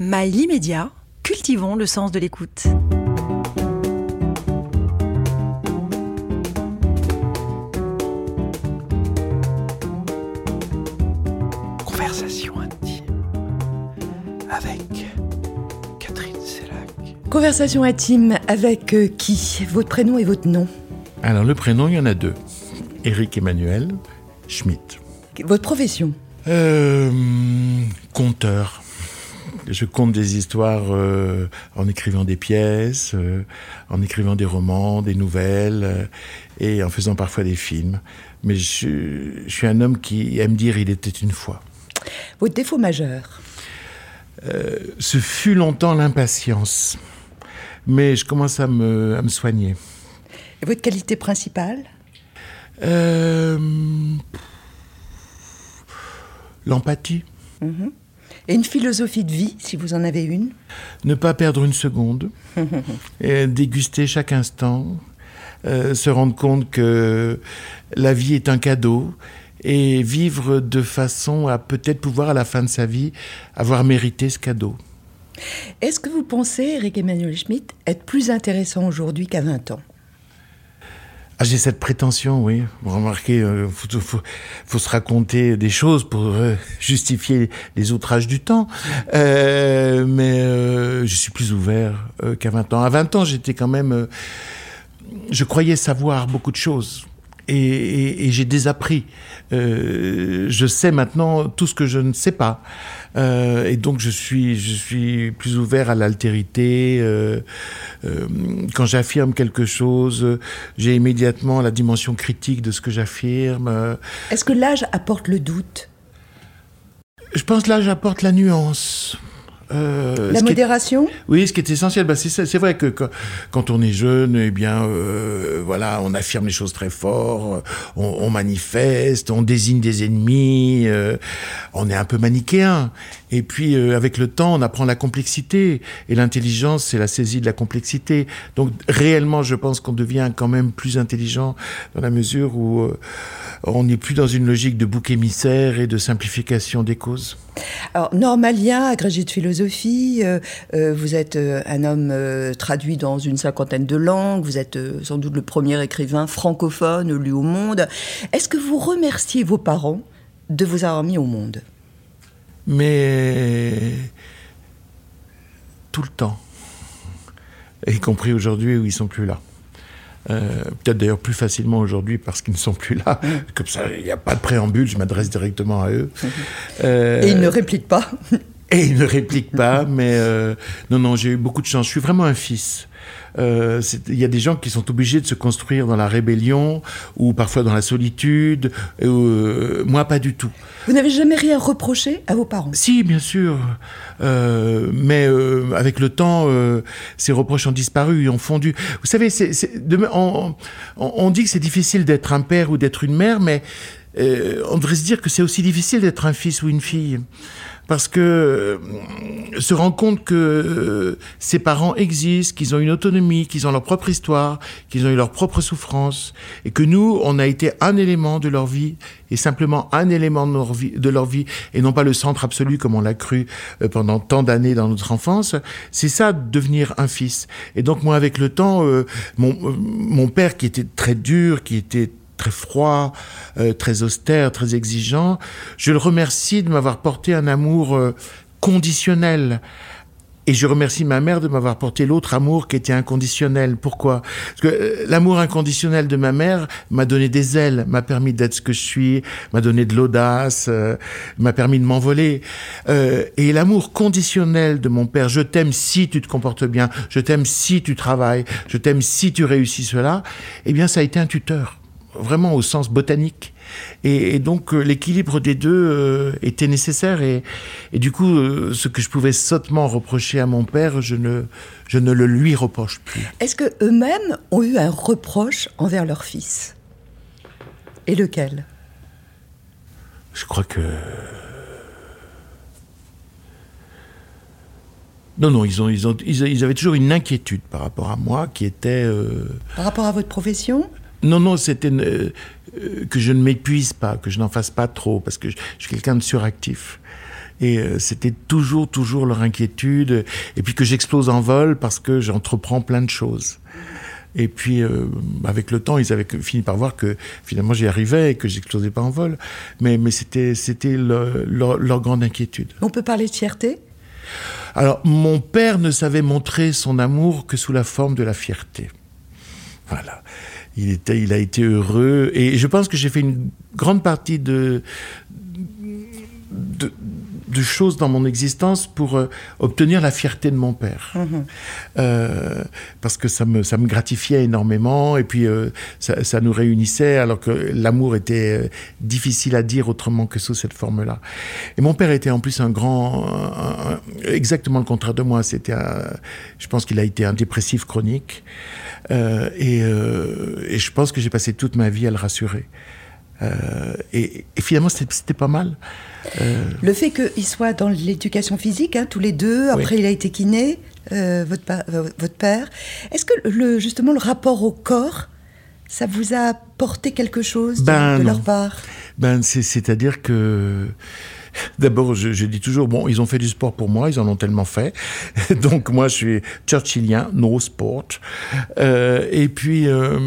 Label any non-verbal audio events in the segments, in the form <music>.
Mail immédiat, cultivons le sens de l'écoute. Conversation intime avec Catherine Sellac. Conversation intime avec euh, qui? Votre prénom et votre nom Alors le prénom, il y en a deux. Éric Emmanuel Schmitt. Votre profession? Euh, conteur. Je conte des histoires euh, en écrivant des pièces, euh, en écrivant des romans, des nouvelles euh, et en faisant parfois des films. Mais je, je suis un homme qui aime dire il était une fois. Votre défaut majeur Ce fut longtemps l'impatience. Mais je commence à me, à me soigner. Et votre qualité principale? L'empathie. Et une philosophie de vie, si vous en avez une Ne pas perdre une seconde, <laughs> et déguster chaque instant, euh, se rendre compte que la vie est un cadeau et vivre de façon à peut-être pouvoir à la fin de sa vie avoir mérité ce cadeau. Est-ce que vous pensez, Eric Emmanuel Schmitt, être plus intéressant aujourd'hui qu'à 20 ans? Ah, j'ai cette prétention, oui. Vous remarquez, il faut, se raconter des choses pour euh, justifier les outrages du temps. Euh, mais euh, je suis plus ouvert euh, qu'à 20 ans. À 20 ans, j'étais quand même... euh, je croyais savoir beaucoup de choses. Et- et j'ai désappris. Euh, je sais maintenant tout ce que je ne sais pas. Euh, et donc je suis, je suis plus ouvert à l'altérité. euh, quand j'affirme quelque chose, j'ai immédiatement la dimension critique de ce que j'affirme. Est-ce que l'âge apporte le doute? Je pense là, j'apporte la nuance. Euh, La est- modération Oui, ce qui est essentiel, bah, c'est vrai que quand, quand on est jeune, eh bien, euh, voilà, on affirme les choses très fort, euh, on, on manifeste, on désigne des ennemis, euh, on est un peu manichéen. Et puis, euh, avec le temps, on apprend la complexité. Et l'intelligence, c'est la saisie de la complexité. Donc, réellement, je pense qu'on devient quand même plus intelligent dans la mesure où on n'est plus dans une logique de bouc émissaire et de simplification des causes. Alors, normalien, agrégé de philosophie, euh, euh, vous êtes euh, un homme traduit dans une cinquantaine de langues, vous êtes sans doute le premier écrivain francophone lu au monde. Est-ce que vous remerciez vos parents de vous avoir mis au monde? Mais tout le temps, y compris aujourd'hui où ils sont plus là. Euh, Peut-être d'ailleurs plus facilement aujourd'hui parce qu'ils ne sont plus là. <laughs> Comme ça, il n'y a pas de préambule, je m'adresse directement à eux. <laughs> Euh, Et ils ne répliquent pas <laughs> et ils ne répliquent pas, mais euh, non, non, j'ai eu beaucoup de chance. Je suis vraiment un fils. Euh, Il y a des gens qui sont obligés de se construire dans la rébellion ou parfois dans la solitude. Euh, moi, pas du tout. Vous n'avez jamais rien reproché à vos parents? Si, bien sûr. Euh, mais avec le temps, ces reproches ont disparu et ont fondu. Vous savez, on, on- on dit que c'est difficile d'être un père ou d'être une mère, mais euh, on devrait se dire que c'est aussi difficile d'être un fils ou une fille. Parce que euh, se rendre compte que euh, ses parents existent, qu'ils ont une autonomie, qu'ils ont leur propre histoire, qu'ils ont eu leur propre souffrance, et que nous, on a été un élément de leur vie, et simplement un élément de leur vie, et non pas le centre absolu comme on l'a cru euh, pendant tant d'années dans notre enfance, c'est ça, devenir un fils. Et donc moi, avec le temps, euh, mon, mon père qui était très dur, qui était très froid, euh, très austère, très exigeant, je le remercie de m'avoir porté un amour euh, conditionnel. Et je remercie ma mère de m'avoir porté l'autre amour qui était inconditionnel. Pourquoi? Parce que euh, l'amour inconditionnel de ma mère m'a donné des ailes, m'a permis d'être ce que je suis, m'a donné de l'audace, euh, m'a permis de m'envoler. Euh, et l'amour conditionnel de mon père, je t'aime si tu te comportes bien, je t'aime si tu travailles, je t'aime si tu réussis cela, eh bien ça a été un tuteur, vraiment au sens botanique. Et, et donc euh, l'équilibre des deux euh, était nécessaire et, et du coup euh, ce que je pouvais sottement reprocher à mon père, je ne, je ne le lui reproche plus. Est-ce que eux-mêmes ont eu un reproche envers leur fils? Et lequel? Je crois que... Non, non, ils, ont, ils, ont, ils, avaient toujours une inquiétude par rapport à moi qui était... euh, Par rapport à votre profession? Non, non, c'était euh, euh, que je ne m'épuise pas, que je n'en fasse pas trop, parce que je, je suis quelqu'un de suractif. Et euh, c'était toujours, toujours leur inquiétude. Et puis que j'explose en vol parce que j'entreprends plein de choses. Et puis, euh, avec le temps, ils avaient fini par voir que finalement j'y arrivais et que j'explosais pas en vol. Mais, mais c'était, c'était le- leur, leur grande inquiétude. On peut parler de fierté? Alors, mon père ne savait montrer son amour que sous la forme de la fierté. Voilà. Il, était, il a été heureux. Et je pense que j'ai fait une grande partie de, de, de choses dans mon existence pour euh, obtenir la fierté de mon père. Euh, parce que ça me, ça me gratifiait énormément et puis euh, ça, ça nous réunissait alors que l'amour était difficile à dire autrement que sous cette forme-là. Et mon père était en plus un grand, un- un- exactement le contraire de moi. C'était, je pense qu'il a été un dépressif chronique Euh, et, euh, et je pense que j'ai passé toute ma vie à le rassurer. Euh, et, et finalement, c'était pas mal. Le fait qu'ils soient dans l'éducation physique, hein, tous les deux, après il a été kiné, votre, pa- votre père. Est-ce que le, justement le rapport au corps, ça vous a apporté quelque chose de, Ben de leur part? Ben, c'est- c'est-à-dire que. <laughs> D'abord, je, dis toujours, bon, ils ont fait du sport pour moi, ils en ont tellement fait. <laughs> Donc, moi, je suis churchillien, no sport. Euh, et puis, euh,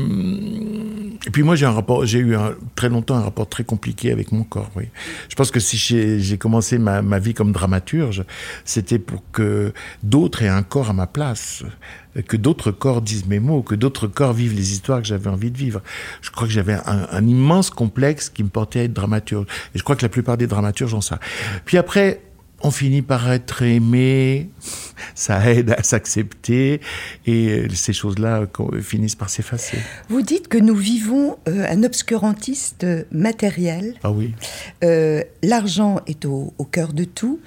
et puis moi, j'ai un rapport, j'ai eu très longtemps un rapport très compliqué avec mon corps, oui. Je pense que si j'ai j'ai commencé ma, ma vie comme dramaturge, c'était pour que d'autres aient un corps à ma place, que d'autres corps disent mes mots, que d'autres corps vivent les histoires que j'avais envie de vivre. Je crois que j'avais un, immense complexe qui me portait à être dramaturge. Et je crois que la plupart des dramaturges ont ça. Puis après, on finit par être aimé, ça aide à s'accepter, et ces choses-là finissent par s'effacer. Vous dites que nous vivons euh, un obscurantiste matériel. Ah oui. Euh, L'argent est au, au cœur de tout.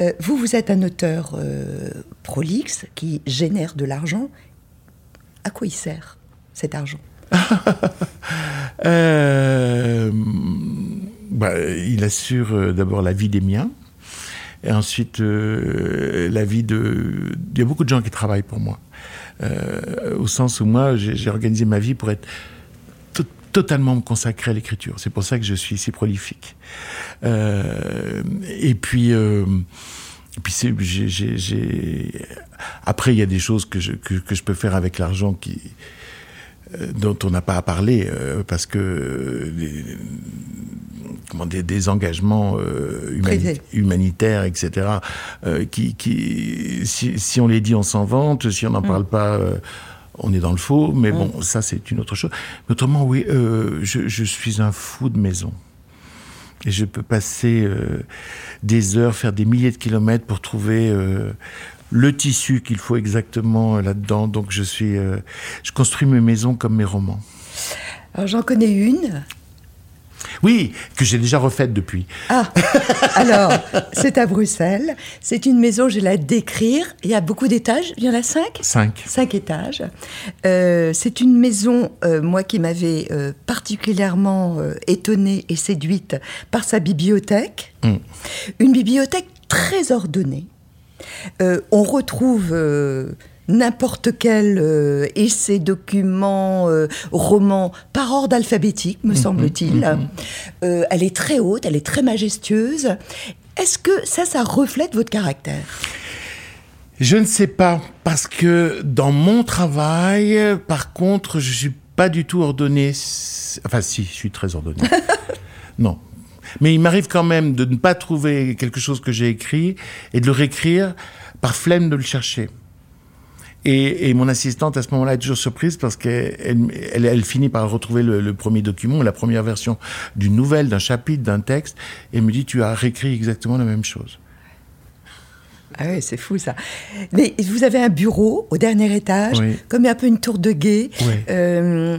Euh, vous, vous êtes un auteur prolixe qui génère de l'argent. À quoi il sert cet argent? <laughs> Bah, il assure d'abord la vie des miens. Et ensuite, euh, la vie de... Il y a beaucoup de gens qui travaillent pour moi. Euh, au sens où moi, j'ai organisé ma vie pour être to- totalement me consacrer à l'écriture. C'est pour ça que je suis si prolifique. Euh, et puis... et puis j'ai, après il y a des choses que je, que, que je peux faire avec l'argent qui, dont on n'a pas à parler euh, parce que euh, des, comment, des, des engagements euh, humani- humanitaires, etc., qui, qui si, si on les dit, on s'en vante, si on n'en parle pas, on est dans le faux, mais bon, ça c'est une autre chose. Mais autrement, oui, euh, je, je suis un fou de maison. Et je peux passer euh, des heures, faire des milliers de kilomètres pour trouver euh, le tissu qu'il faut exactement euh, là-dedans. Donc je suis, euh, je construis mes maisons comme mes romans. Alors j'en connais une. Oui, que j'ai déjà refaite depuis. Ah, alors, c'est à Bruxelles. C'est une maison, je vais la décrire. Il y a beaucoup d'étages. Il y en a cinq Cinq. Cinq étages. Euh, c'est une maison, euh, moi, qui m'avait euh, particulièrement étonnée et séduite par sa bibliothèque. Mm. Une bibliothèque très ordonnée. Euh, on retrouve euh, n'importe quel euh, essai, document, roman par ordre alphabétique, me semble-t-il. Euh, elle est très haute, elle est très majestueuse. Est-ce que ça, ça reflète votre caractère? Je ne sais pas, parce que dans mon travail, par contre, je suis pas du tout ordonné. Enfin, si, je suis très ordonné. <laughs> non. Mais il m'arrive quand même de ne pas trouver quelque chose que j'ai écrit et de le réécrire par flemme de le chercher. Et, et mon assistante, à ce moment-là, est toujours surprise parce qu'elle elle, elle finit par retrouver le, le premier document, la première version d'une nouvelle, d'un chapitre, d'un texte, et me dit, tu as réécrit exactement la même chose. Ah oui, c'est fou ça. Mais vous avez un bureau au dernier étage, Oui. comme un peu une tour de guet, Oui. euh,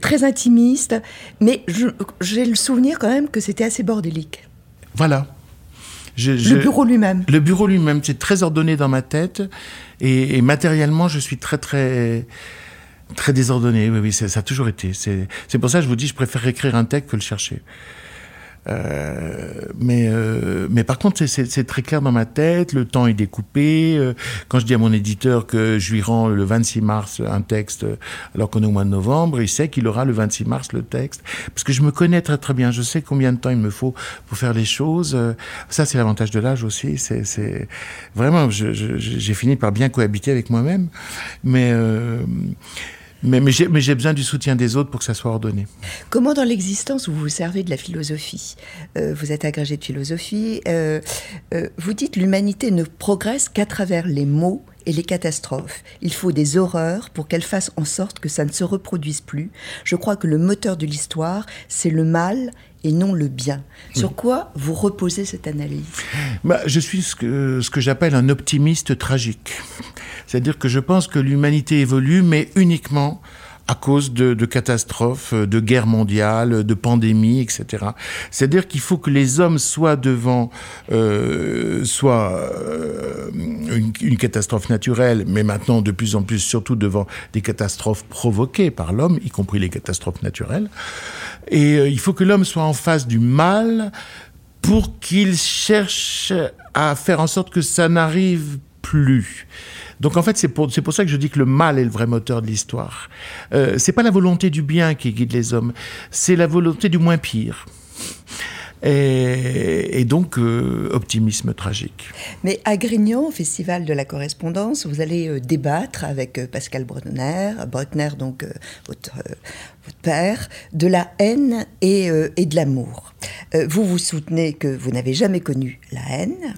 très intimiste. Mais j'ai le souvenir quand même que c'était assez bordélique. Voilà. Je- je- Le bureau lui-même. Le bureau lui-même, c'est très ordonné dans ma tête. Et, et matériellement, je suis très, très, très désordonné. Oui, oui, ça, ça a toujours été. C'est c'est pour ça que je vous dis, je préfère écrire un texte que le chercher. Euh, mais, euh, mais par contre, c'est très clair dans ma tête, le temps est découpé. Euh, quand je dis à mon éditeur que je lui rends le 26 mars un texte, alors qu'on est au mois de novembre, il sait qu'il aura le 26 mars le texte. Parce que je me connais très très bien, je sais combien de temps il me faut pour faire les choses. Ça, c'est l'avantage de l'âge aussi. C'est Vraiment, j'ai fini par bien cohabiter avec moi-même. Mais... Mais, mais j'ai besoin du soutien des autres pour que ça soit ordonné. Comment dans l'existence vous vous servez de la philosophie? Euh, Vous êtes agrégé de philosophie. Euh, euh, vous dites l'humanité ne progresse qu'à travers les mots et les catastrophes. Il faut des horreurs pour qu'elles fassent en sorte que ça ne se reproduise plus. Je crois que le moteur de l'histoire, c'est le mal et non le bien. Sur quoi vous reposez cette analyse bah, Je suis ce que, ce que j'appelle un optimiste tragique. C'est-à-dire que je pense que l'humanité évolue, mais uniquement à cause de, catastrophes, de guerres mondiales, de pandémies, etc. C'est-à-dire qu'il faut que les hommes soient devant euh, soit euh, une, catastrophe naturelle, mais maintenant de plus en plus surtout devant des catastrophes provoquées par l'homme, y compris les catastrophes naturelles. Et euh, il faut que l'homme soit en face du mal pour qu'il cherche à faire en sorte que ça n'arrive plus. Donc en fait, c'est pour, pour ça que je dis que le mal est le vrai moteur de l'histoire. Euh, c'est pas la volonté du bien qui guide les hommes, c'est la volonté du moins pire. Et, donc, euh, optimisme tragique. Mais à Grignan, au Festival de la Correspondance, vous allez euh, débattre avec euh, Pascal Bruckner, Bruckner donc votre, votre, père, de la haine et de l'amour. vous vous soutenez que vous n'avez jamais connu la haine,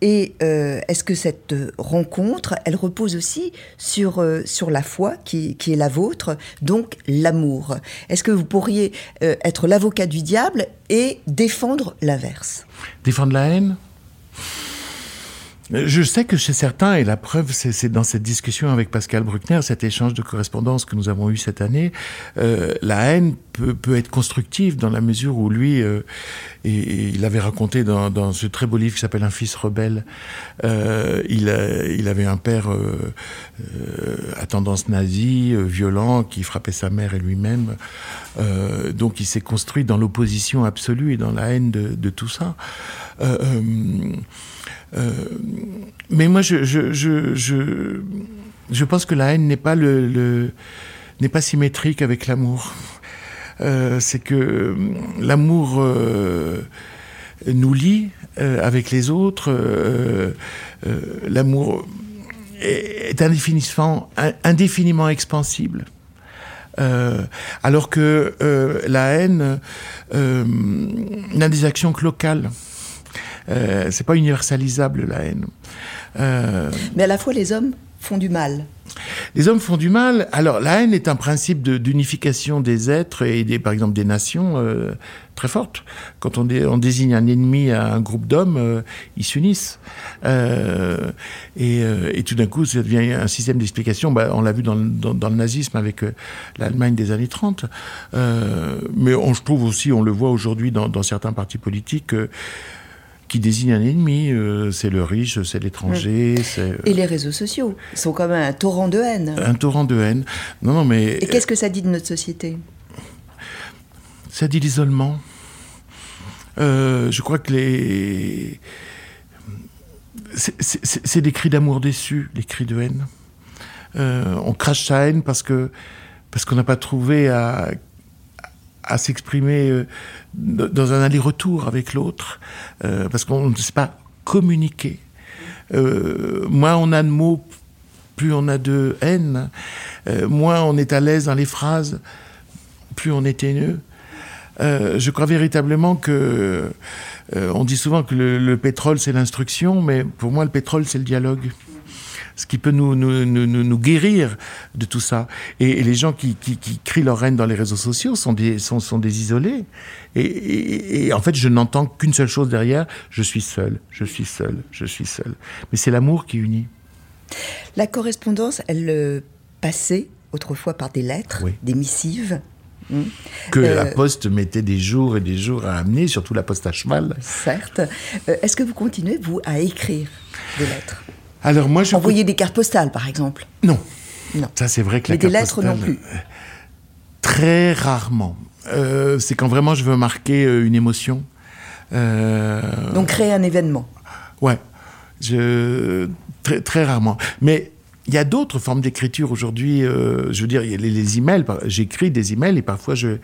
et euh, est-ce que cette rencontre, elle repose aussi sur, euh, sur la foi qui, qui, est la vôtre, donc l'amour? Est-ce que vous pourriez euh, être l'avocat du diable et défendre l'inverse? Défendre la haine? Je sais que chez certains, et la preuve, c'est dans cette discussion avec Pascal Bruckner, cet échange de correspondance que nous avons eu cette année, euh, la haine peut, peut, être constructive dans la mesure où lui, euh, et, il avait raconté dans, dans, ce très beau livre qui s'appelle Un fils rebelle, euh, il, il, avait un père euh, euh, à tendance nazie, euh, violent, qui frappait sa mère et lui-même. donc il s'est construit dans l'opposition absolue et dans la haine de, de tout ça. Euh, mais moi, je, je, je, je, pense que la haine n'est pas, le, pas symétrique avec l'amour. Euh, c'est que euh, l'amour nous lie avec les autres. l'amour est indéfiniment, indéfiniment expansible. alors que la haine n'a des actions que locales. Euh, c'est pas universalisable la haine. Euh, Mais à la fois les hommes font du mal. Les hommes font du mal. Alors, la haine est un principe d'unification des êtres et des, par exemple des nations euh, très forte. Quand on, on, désigne un ennemi à un groupe d'hommes, ils s'unissent. et, et, tout d'un coup, ça devient un système d'explication. Bah, on l'a vu dans, dans, le nazisme avec l'Allemagne des années 30. mais on, je trouve aussi, on le voit aujourd'hui dans, dans, certains partis politiques qui désigne un ennemi. Euh, c'est le riche, c'est l'étranger. Euh, Et les réseaux sociaux sont même un torrent de haine. Un torrent de haine. Non, non, mais. Et qu'est-ce que ça dit de notre société? Ça dit l'isolement. Euh, je crois que les. C'est des cris d'amour déçus, les cris de haine. on crache sa haine parce que parce qu'on n'a pas trouvé à à s'exprimer euh, dans un aller-retour avec l'autre, euh, parce qu'on ne sait pas communiquer. Euh, moins on a de mots, plus on a de haine, moins on est à l'aise dans les phrases, plus on est haineux. je crois véritablement que on dit souvent que le pétrole c'est l'instruction, mais pour moi le pétrole c'est le dialogue ce qui peut nous, nous, nous, nous guérir de tout ça. Et, les gens qui, qui, qui, crient leur haine dans les réseaux sociaux sont des, sont, sont des isolés. Et, et, en fait, je n'entends qu'une seule chose derrière, je suis seul, je suis seul, je suis seul. Mais c'est l'amour qui unit. La correspondance, elle euh, passait autrefois par des lettres, des missives. Hmm. Que la euh, poste mettait des jours et des jours à amener, surtout la poste à cheval. Certes. Euh, est-ce que vous continuez, vous, à écrire des lettres? Alors moi, je envoyer des cartes postales, par exemple. Non. Non. Ça, c'est vrai que Mais des lettres non plus. Très rarement. euh, c'est quand vraiment je veux marquer euh, une émotion. Euh, Donc créer un événement. Ouais, je, très, très rarement. Mais il y a d'autres formes d'écriture aujourd'hui. euh, je veux dire, il y a les, emails. J'écris des emails et parfois je,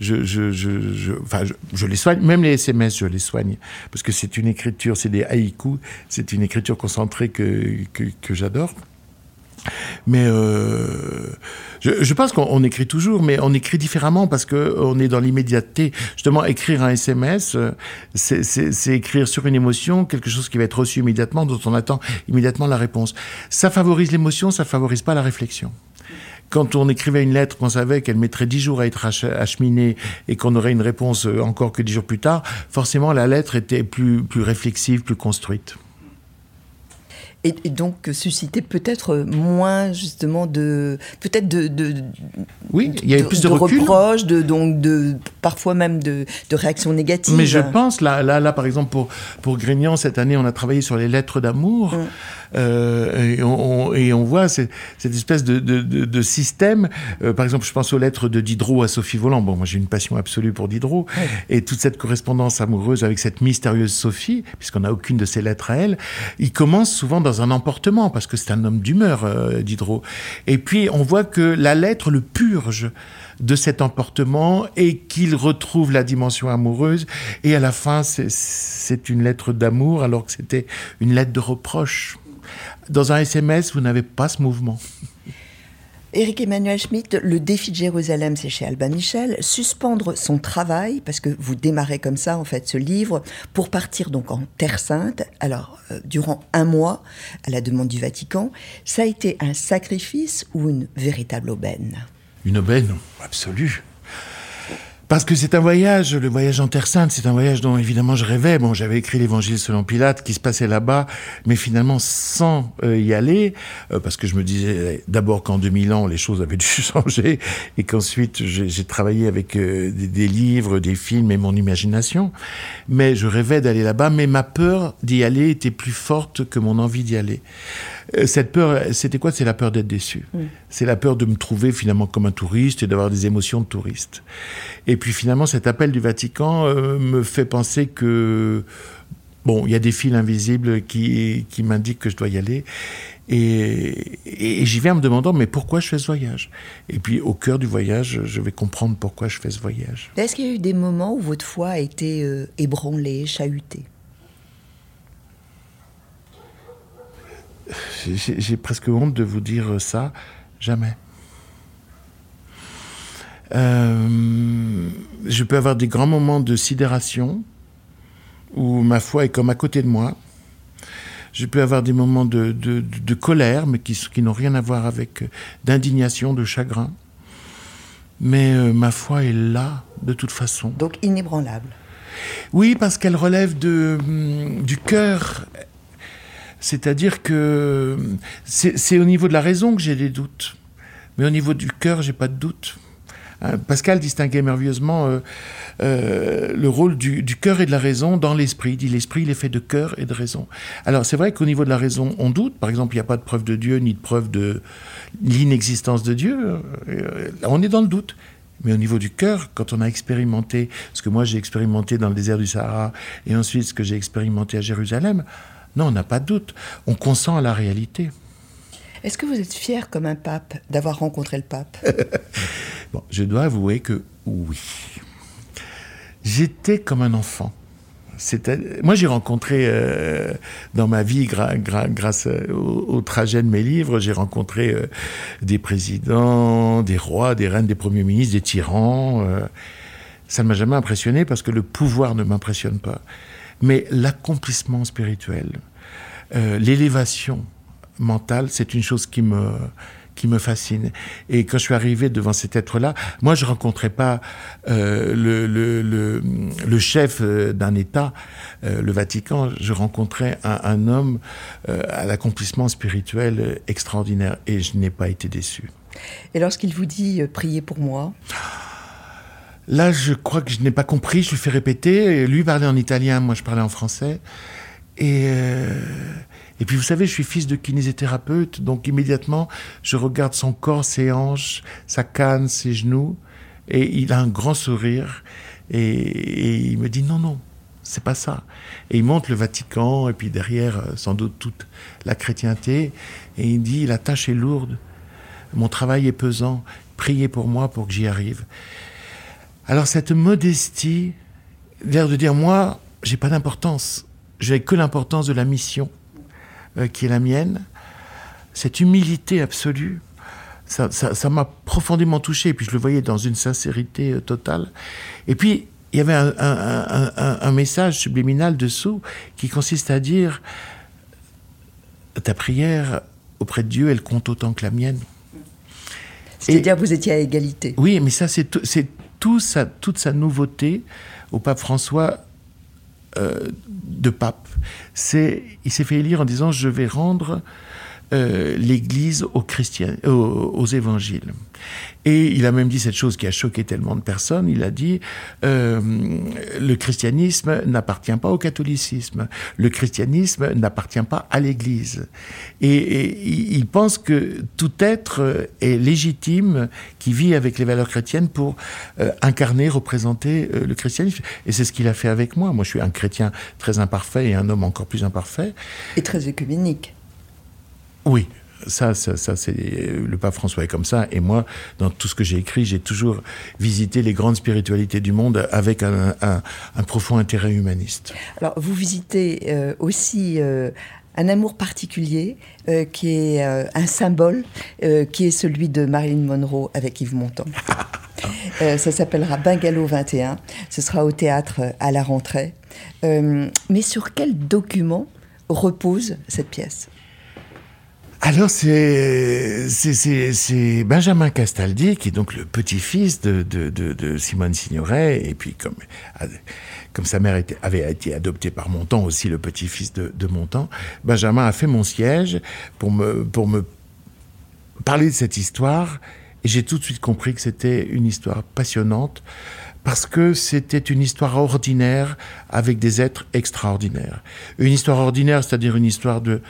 je, je, je, enfin, je les soigne. Même les SMS, je les soigne parce que c'est une écriture, c'est des haïkus. C'est une écriture concentrée que, que, que j'adore. Mais euh, je, je pense qu'on on écrit toujours, mais on écrit différemment parce que on est dans l'immédiateté. Justement, écrire un SMS, euh, c'est- écrire sur une émotion, quelque chose qui va être reçu immédiatement, dont on attend immédiatement la réponse. Ça favorise l'émotion, ça favorise pas la réflexion. Quand on écrivait une lettre, qu'on savait qu'elle mettrait dix jours à être ach- acheminée et qu'on aurait une réponse euh, encore que dix jours plus tard, forcément la lettre était plus, plus réflexive, plus construite. Et, et donc euh, susciter peut-être moins justement de peut-être de, de Oui, il y avait plus de, recul. reproches, de donc de parfois même de, de réactions négatives. Mais je pense, là, là, là par exemple, pour, pour Grignan, cette année, on a travaillé sur les lettres d'amour. Mm. Euh, et, on, et on voit cette, cette espèce de, de, de, de système. Euh, par exemple, je pense aux lettres de Diderot à Sophie Volant. Bon, moi, j'ai une passion absolue pour Diderot. Et toute cette correspondance amoureuse avec cette mystérieuse Sophie, puisqu'on n'a aucune de ses lettres à elle, il commence souvent dans un emportement, parce que c'est un homme d'humeur, euh, Diderot. Et puis, on voit que la lettre le purge de cet emportement et qu'il retrouve la dimension amoureuse. Et à la fin, c'est- une lettre d'amour alors que c'était une lettre de reproche. Dans un SMS, vous n'avez pas ce mouvement. Éric Emmanuel Schmitt, le défi de Jérusalem, c'est chez Albin Michel. Suspendre son travail, parce que vous démarrez comme ça, en fait, ce livre, pour partir donc en Terre Sainte. Alors, euh, durant un mois, à la demande du Vatican, ça a été un sacrifice ou une véritable aubaine? Une aubaine absolue. Parce que c'est un voyage, le voyage en Terre Sainte, c'est un voyage dont évidemment je rêvais. Bon, j'avais écrit l'Évangile selon Pilate qui se passait là-bas, mais finalement sans euh, y aller, euh, parce que je me disais d'abord qu'en 2000 ans les choses avaient dû <laughs> changer, et qu'ensuite j'ai travaillé avec euh, des livres, des films et mon imagination. Mais je rêvais d'aller là-bas, mais ma peur d'y aller était plus forte que mon envie d'y aller. Euh, Cette peur, c'était quoi? C'est la peur d'être déçu. C'est la peur de me trouver finalement comme un touriste et d'avoir des émotions de touriste. Et puis finalement, cet appel du Vatican euh, me fait penser que bon, il y a des fils invisibles qui, qui m'indiquent que je dois y aller. Et, et- et j'y vais en me demandant, mais pourquoi je fais ce voyage? Et puis au cœur du voyage, je vais comprendre pourquoi je fais ce voyage. Est-ce qu'il y a eu des moments où votre foi a été euh, ébranlée, chahutée? J'ai- presque honte de vous dire ça. Jamais. Euh, je peux avoir des grands moments de sidération où ma foi est comme à côté de moi. Je peux avoir des moments de, de- de- de colère, mais qui, qui n'ont rien à voir avec euh, d'indignation, de chagrin. Mais euh, ma foi est là, de toute façon. Donc inébranlable. Oui, parce qu'elle relève de, hum, du cœur. C'est-à-dire que c'est c'est au niveau de la raison que j'ai des doutes. Mais au niveau du cœur, j'ai pas de doute. Hein, Pascal distinguait merveilleusement euh, euh, le rôle du, du cœur et de la raison dans l'esprit. Il dit l'esprit, il est fait de cœur et de raison. Alors c'est vrai qu'au niveau de la raison, on doute. Par exemple, il n'y a pas de preuve de Dieu ni de preuve de l'inexistence de Dieu. Euh, on est dans le doute. Mais au niveau du cœur, quand on a expérimenté ce que moi j'ai expérimenté dans le désert du Sahara et ensuite ce que j'ai expérimenté à Jérusalem, non, on n'a pas de doute. On consent à la réalité. Est-ce que vous êtes fier comme un pape d'avoir rencontré le pape? <laughs> Bon, je dois avouer que oui. J'étais comme un enfant. Moi, j'ai rencontré euh, dans ma vie, gra- gra- grâce euh, au, au trajet de mes livres, j'ai rencontré euh, des présidents, des rois, des reines, des premiers ministres, des tyrans. euh. ça ne m'a jamais impressionné parce que le pouvoir ne m'impressionne pas. Mais l'accomplissement spirituel, euh, l'élévation mentale, c'est une chose qui me qui me fascine. Et quand je suis arrivé devant cet être-là, moi, je rencontrais pas euh, le, le, le, chef euh, d'un État, le Vatican. Je rencontrais un, homme à l'accomplissement spirituel extraordinaire, et je n'ai pas été déçu. Et lorsqu'il vous dit priez pour moi, Là, je crois que je n'ai pas compris. Je lui fais répéter. Lui parlait en italien, moi je parlais en français. Et, euh, et puis vous savez, je suis fils de kinésithérapeute, donc immédiatement, je regarde son corps, ses hanches, sa canne, ses genoux, Et il a un grand sourire et, il me dit non, non, c'est pas ça. Et il montre le Vatican et puis derrière, euh, sans doute, toute la chrétienté. Et il dit la tâche est lourde, mon travail est pesant, priez pour moi pour que j'y arrive. Alors cette modestie, l'air de dire moi, j'ai pas d'importance, j'ai que l'importance de la mission euh, qui est la mienne. Cette humilité absolue, ça m'a profondément touché. Et puis je le voyais dans une sincérité euh, totale. Et puis il y avait un, un, message subliminal dessous qui consiste à dire ta prière auprès de Dieu, elle compte autant que la mienne. C'est-à-dire vous étiez à égalité. Oui, mais ça c'est toute sa nouveauté au pape François euh, de pape. C'est, il s'est fait élire en disant je vais rendre euh, l'Église aux, aux, évangiles. Et il a même dit cette chose qui a choqué tellement de personnes, il a dit euh, le christianisme n'appartient pas au catholicisme, le christianisme n'appartient pas à l'Église. Et, il pense que tout être est légitime qui vit avec les valeurs chrétiennes pour euh, incarner, représenter le christianisme. Et c'est ce qu'il a fait avec moi. Moi, je suis un chrétien très imparfait et un homme encore plus imparfait. Et très écuménique. Oui, ça, ça, ça c'est le pape François est comme ça. Et moi, dans tout ce que j'ai écrit, j'ai toujours visité les grandes spiritualités du monde avec un, profond intérêt humaniste. Alors, vous visitez euh, aussi euh, un amour particulier euh, qui est un symbole, qui est celui de Marilyn Monroe avec Yves Montand. <laughs> ça s'appellera Bungalow 21. Ce sera au théâtre à la rentrée. mais sur quel document repose cette pièce? Alors c'est Benjamin Castaldi qui est donc le petit-fils de, de, de, Simone Signoret et puis comme comme sa mère était, avait été adoptée par Montand aussi le petit-fils de, de Montand, Benjamin a fait mon siège pour me pour me parler de cette histoire et j'ai tout de suite compris que c'était une histoire passionnante parce que c'était une histoire ordinaire avec des êtres extraordinaires. Une histoire ordinaire, c'est-à-dire une histoire de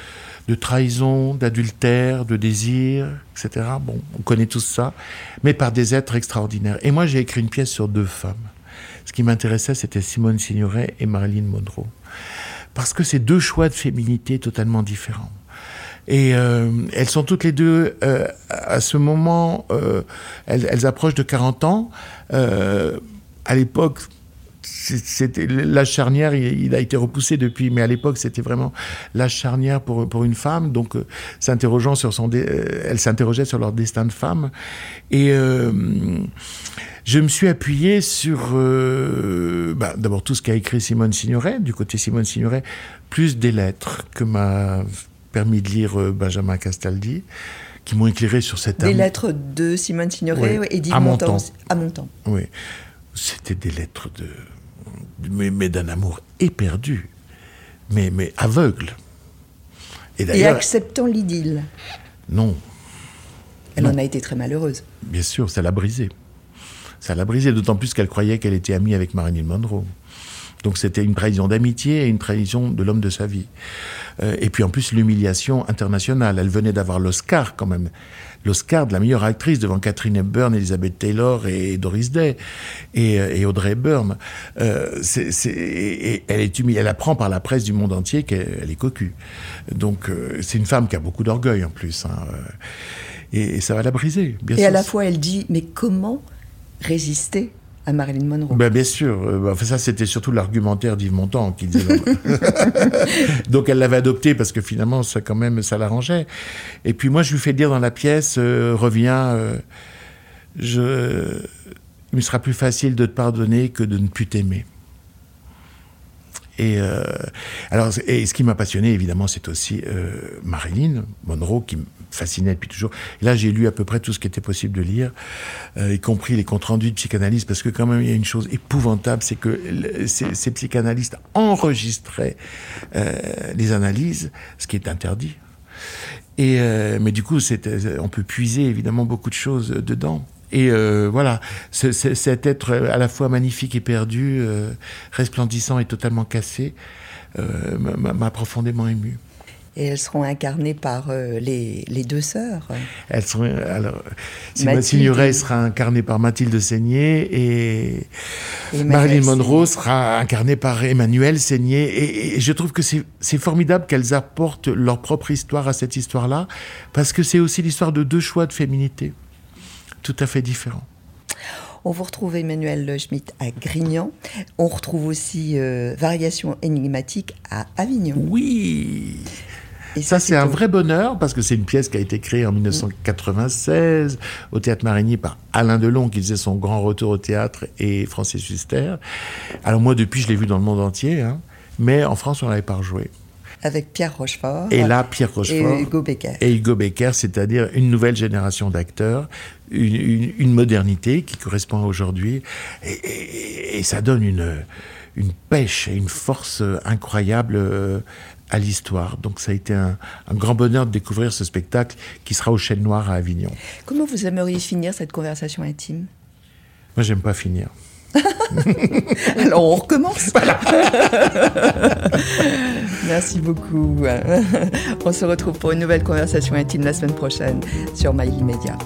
de trahison, d'adultère, de désir, etc. Bon, on connaît tout ça, mais par des êtres extraordinaires. Et moi, j'ai écrit une pièce sur deux femmes. Ce qui m'intéressait, c'était Simone Signoret et Marilyn Monroe. Parce que c'est deux choix de féminité totalement différents. Et euh, elles sont toutes les deux, euh, à ce moment, euh, elles, elles, approchent de 40 ans. à l'époque, c'était la charnière, il, a été repoussé depuis, mais à l'époque c'était vraiment la charnière pour, pour une femme. Donc, euh, s'interrogeant sur son, euh, elle s'interrogeait sur leur destin de femme. Et euh, je me suis appuyé sur bah, d'abord tout ce qu'a écrit Simone Signoret, du côté Simone Signoret, plus des lettres que m'a permis de lire Benjamin Castaldi qui m'ont éclairé sur cette Des lettres de Simone Signoret et d'Yves Montand. À Montand. Oui. C'était des lettres de mais, d'un amour éperdu, mais, mais aveugle. Et, et acceptant l'idylle. Non. Elle en a été très malheureuse. Bien sûr, ça l'a brisée. Ça l'a brisée, d'autant plus qu'elle croyait qu'elle était amie avec Marilyn Monroe. Donc c'était une trahison d'amitié et une trahison de l'homme de sa vie. Euh, et puis en plus l'humiliation internationale. Elle venait d'avoir l'Oscar quand même. L'Oscar de la meilleure actrice devant Catherine Hepburn, Elizabeth Taylor et Doris Day et, euh, Audrey Hepburn. Euh, elle est humiliée. Elle apprend par la presse du monde entier qu'elle est cocu. Donc c'est une femme qui a beaucoup d'orgueil en plus. Hein. Et, ça va la briser. Bien et à la fois elle dit mais comment résister à Marilyn Monroe. Ben, bien sûr. Euh, enfin, ça, c'était surtout l'argumentaire d'Yves Montand qui disait. <laughs> Donc, elle l'avait adopté parce que finalement, ça, quand même, ça l'arrangeait. Et puis, moi, je lui fais dire dans la pièce euh, Reviens, euh, il me sera plus facile de te pardonner que de ne plus t'aimer. Et, alors, et ce qui m'a passionné, évidemment, c'est aussi Marilyn Monroe, qui me fascinait depuis toujours. Là, j'ai lu à peu près tout ce qui était possible de lire, euh, y compris les comptes rendus de psychanalyse, parce que quand même, il y a une chose épouvantable, c'est que ces, psychanalystes enregistraient les analyses, ce qui est interdit. Et, mais du coup, on peut puiser évidemment beaucoup de choses dedans. Et euh, voilà, cet être à la fois magnifique et perdu, euh, resplendissant et totalement cassé, euh, m'a profondément ému. Et elles seront incarnées par euh, les, les, deux sœurs. Elles seront, alors, Simone Signoret sera incarnée par Mathilde Seigné et, Marilyn Monroe sera incarnée par Emmanuel Seigné. Et, et je trouve que c'est formidable qu'elles apportent leur propre histoire à cette histoire-là, parce que c'est aussi l'histoire de deux choix de féminité, tout à fait différents. On vous retrouve Emmanuel Schmitt à Grignan. On retrouve aussi euh, Variation énigmatique à Avignon. Oui et ça, c'est un vrai bonheur parce que c'est une pièce qui a été créée en 1996 au Théâtre Marigny par Alain Delon qui faisait son grand retour au théâtre et Francis Huster. Alors moi, depuis, je l'ai vu dans le monde entier, hein, mais en France, on l'avait pas rejoué avec Pierre Rochefort. Et là, Pierre Rochefort. Et Hugo Becker. Et Hugo Becker, c'est-à-dire une nouvelle génération d'acteurs, une, modernité qui correspond à aujourd'hui. Et, ça donne une, une pêche et une force incroyable euh, à l'histoire. Donc ça a été un, un, grand bonheur de découvrir ce spectacle qui sera au Chêne Noir à Avignon. Comment vous aimeriez finir cette conversation intime? Moi, j'aime pas finir. <laughs> Alors on recommence. <laughs> <laughs> Merci beaucoup. On se retrouve pour une nouvelle conversation intime la semaine prochaine sur My Media.